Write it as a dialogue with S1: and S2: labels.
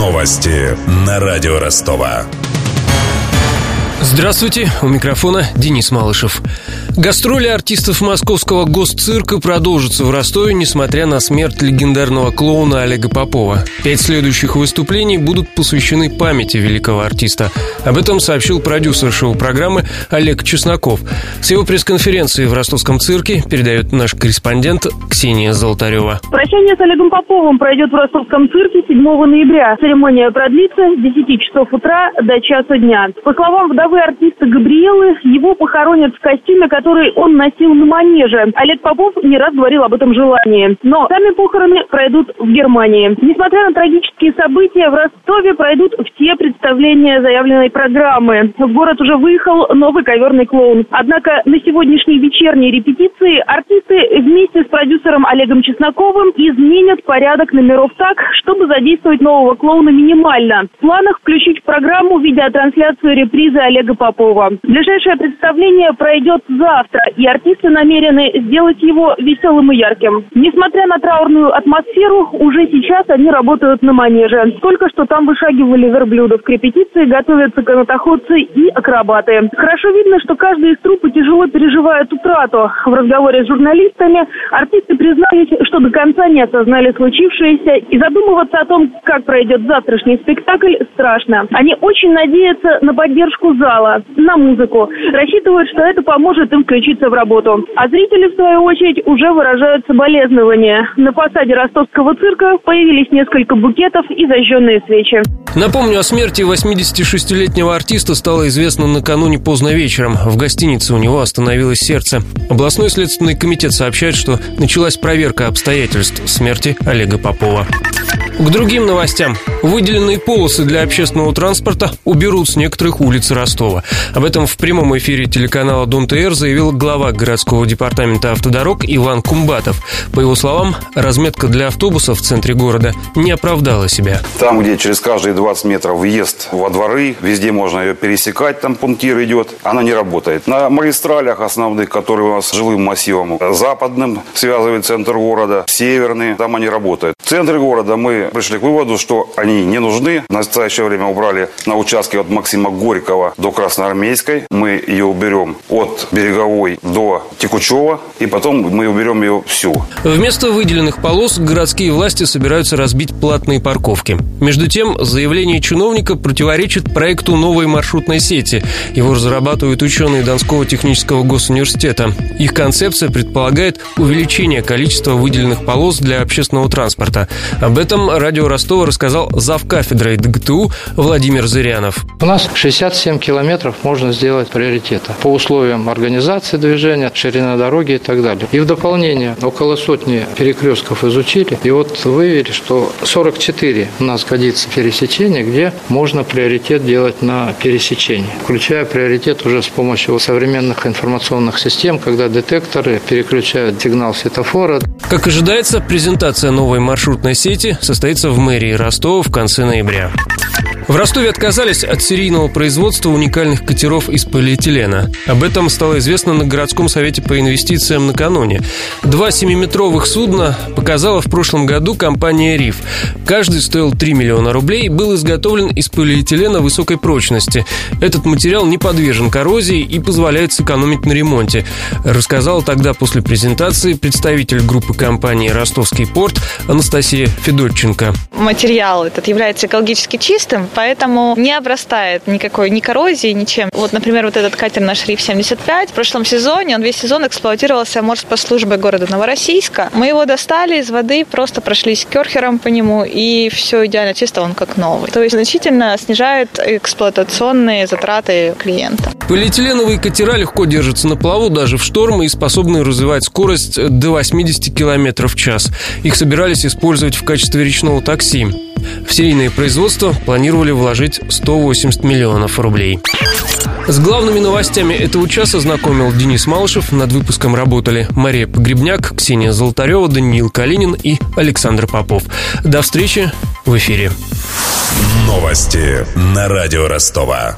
S1: Новости на радио Ростова.
S2: Здравствуйте, у микрофона Денис Малышев. Гастроли артистов московского госцирка продолжатся в Ростове, несмотря на смерть легендарного клоуна Олега Попова. Пять следующих выступлений будут посвящены памяти великого артиста. Об этом сообщил продюсер шоу-программы Олег Чесноков. С его пресс-конференции в ростовском цирке передает наш корреспондент Ксения Золотарева.
S3: Прощание с Олегом Поповым пройдет в ростовском цирке 7 ноября. Церемония продлится с 10 часов утра до часа дня. По словам вдовы артиста Габриэлы, его похоронят в костюме, который он носил на манеже. Олег Попов не раз говорил об этом желании. Но сами похороны пройдут в Германии. Несмотря на трагические события, в Ростове пройдут все представления заявленной программы. В город уже выехал новый коверный клоун. Однако на сегодняшней вечерней репетиции артисты вместе с продюсером Олегом Чесноковым изменят порядок номеров так, чтобы задействовать нового клоуна минимально. В планах включить в программу видеотрансляцию репризы Олега Попова. Ближайшее представление пройдет за завтра, и артисты намерены сделать его веселым и ярким. Несмотря на траурную атмосферу, уже сейчас они работают на манеже. Только что там вышагивали верблюдов. К репетиции готовятся канатоходцы и акробаты. Хорошо видно, что каждый из труппы тяжело переживает утрату. В разговоре с журналистами артисты признались, что до конца не осознали случившееся, и задумываться о том, как пройдет завтрашний спектакль, страшно. Они очень надеются на поддержку зала, на музыку. Рассчитывают, что это поможет им включиться в работу. А зрители, в свою очередь, уже выражают соболезнования. На фасаде ростовского цирка появились несколько букетов и зажженные свечи.
S2: Напомню, о смерти 86-летнего артиста стало известно накануне поздно вечером. В гостинице у него остановилось сердце. Областной следственный комитет сообщает, что началась проверка обстоятельств смерти Олега Попова. К другим новостям. Выделенные полосы для общественного транспорта уберут с некоторых улиц Ростова. Об этом в прямом эфире телеканала Дон ТР заявил глава городского департамента автодорог Иван Кумбатов. По его словам, разметка для автобусов в центре города не оправдала себя.
S4: Там, где через каждые 20 метров въезд во дворы, везде можно ее пересекать, там пунктир идет, она не работает. На магистралях основных, которые у нас жилым массивом, западным связывает центр города, северный, там они работают. В центре города мы пришли к выводу, что они не нужны. В настоящее время убрали на участке от Максима Горького до Красноармейской. Мы ее уберем от Береговой до Текучева, и потом мы уберем ее всю.
S2: Вместо выделенных полос городские власти собираются разбить платные парковки. Между тем, заявление чиновника противоречит проекту новой маршрутной сети. Его разрабатывают ученые Донского технического госуниверситета. Их концепция предполагает увеличение количества выделенных полос для общественного транспорта. Об этом радио Ростова рассказал зав кафедрой ДГТУ Владимир Зырянов.
S5: У нас 67 километров можно сделать приоритета по условиям организации движения, ширина дороги и так далее. И в дополнение около сотни перекрестков изучили, и вот выявили, что 44 у нас годится пересечение, где можно приоритет делать на пересечении, включая приоритет уже с помощью современных информационных систем, когда детекторы переключают сигнал светофора.
S2: Как ожидается, презентация новой маршрутной сети состоит состоится в мэрии Ростова в конце ноября. В Ростове отказались от серийного производства уникальных катеров из полиэтилена. Об этом стало известно на городском совете по инвестициям накануне. Два 7-метровых судна показала в прошлом году компания «Риф». Каждый стоил 3 миллиона рублей и был изготовлен из полиэтилена высокой прочности. Этот материал не подвержен коррозии и позволяет сэкономить на ремонте, рассказал тогда после презентации представитель группы компании «Ростовский порт» Анастасия Федотченко.
S6: Материал этот является экологически чистым, поэтому не обрастает никакой ни коррозией, ничем. Вот, например, вот этот катер наш Риф 75 в прошлом сезоне, он весь сезон эксплуатировался морспослужбой города Новороссийска. Мы его достали из воды, просто прошлись керхером по нему, и все идеально чисто, он как новый. То есть значительно снижает эксплуатационные затраты клиента.
S2: Полиэтиленовые катера легко держатся на плаву даже в шторм и способны развивать скорость до 80 км в час. Их собирались использовать в качестве речного такси. В серийное производство планировали вложить 180 миллионов рублей. С главными новостями этого часа знакомил Денис Малышев. Над выпуском работали Мария Погребняк, Ксения Золотарева, Даниил Калинин и Александр Попов. До встречи в эфире.
S1: Новости на радио Ростова.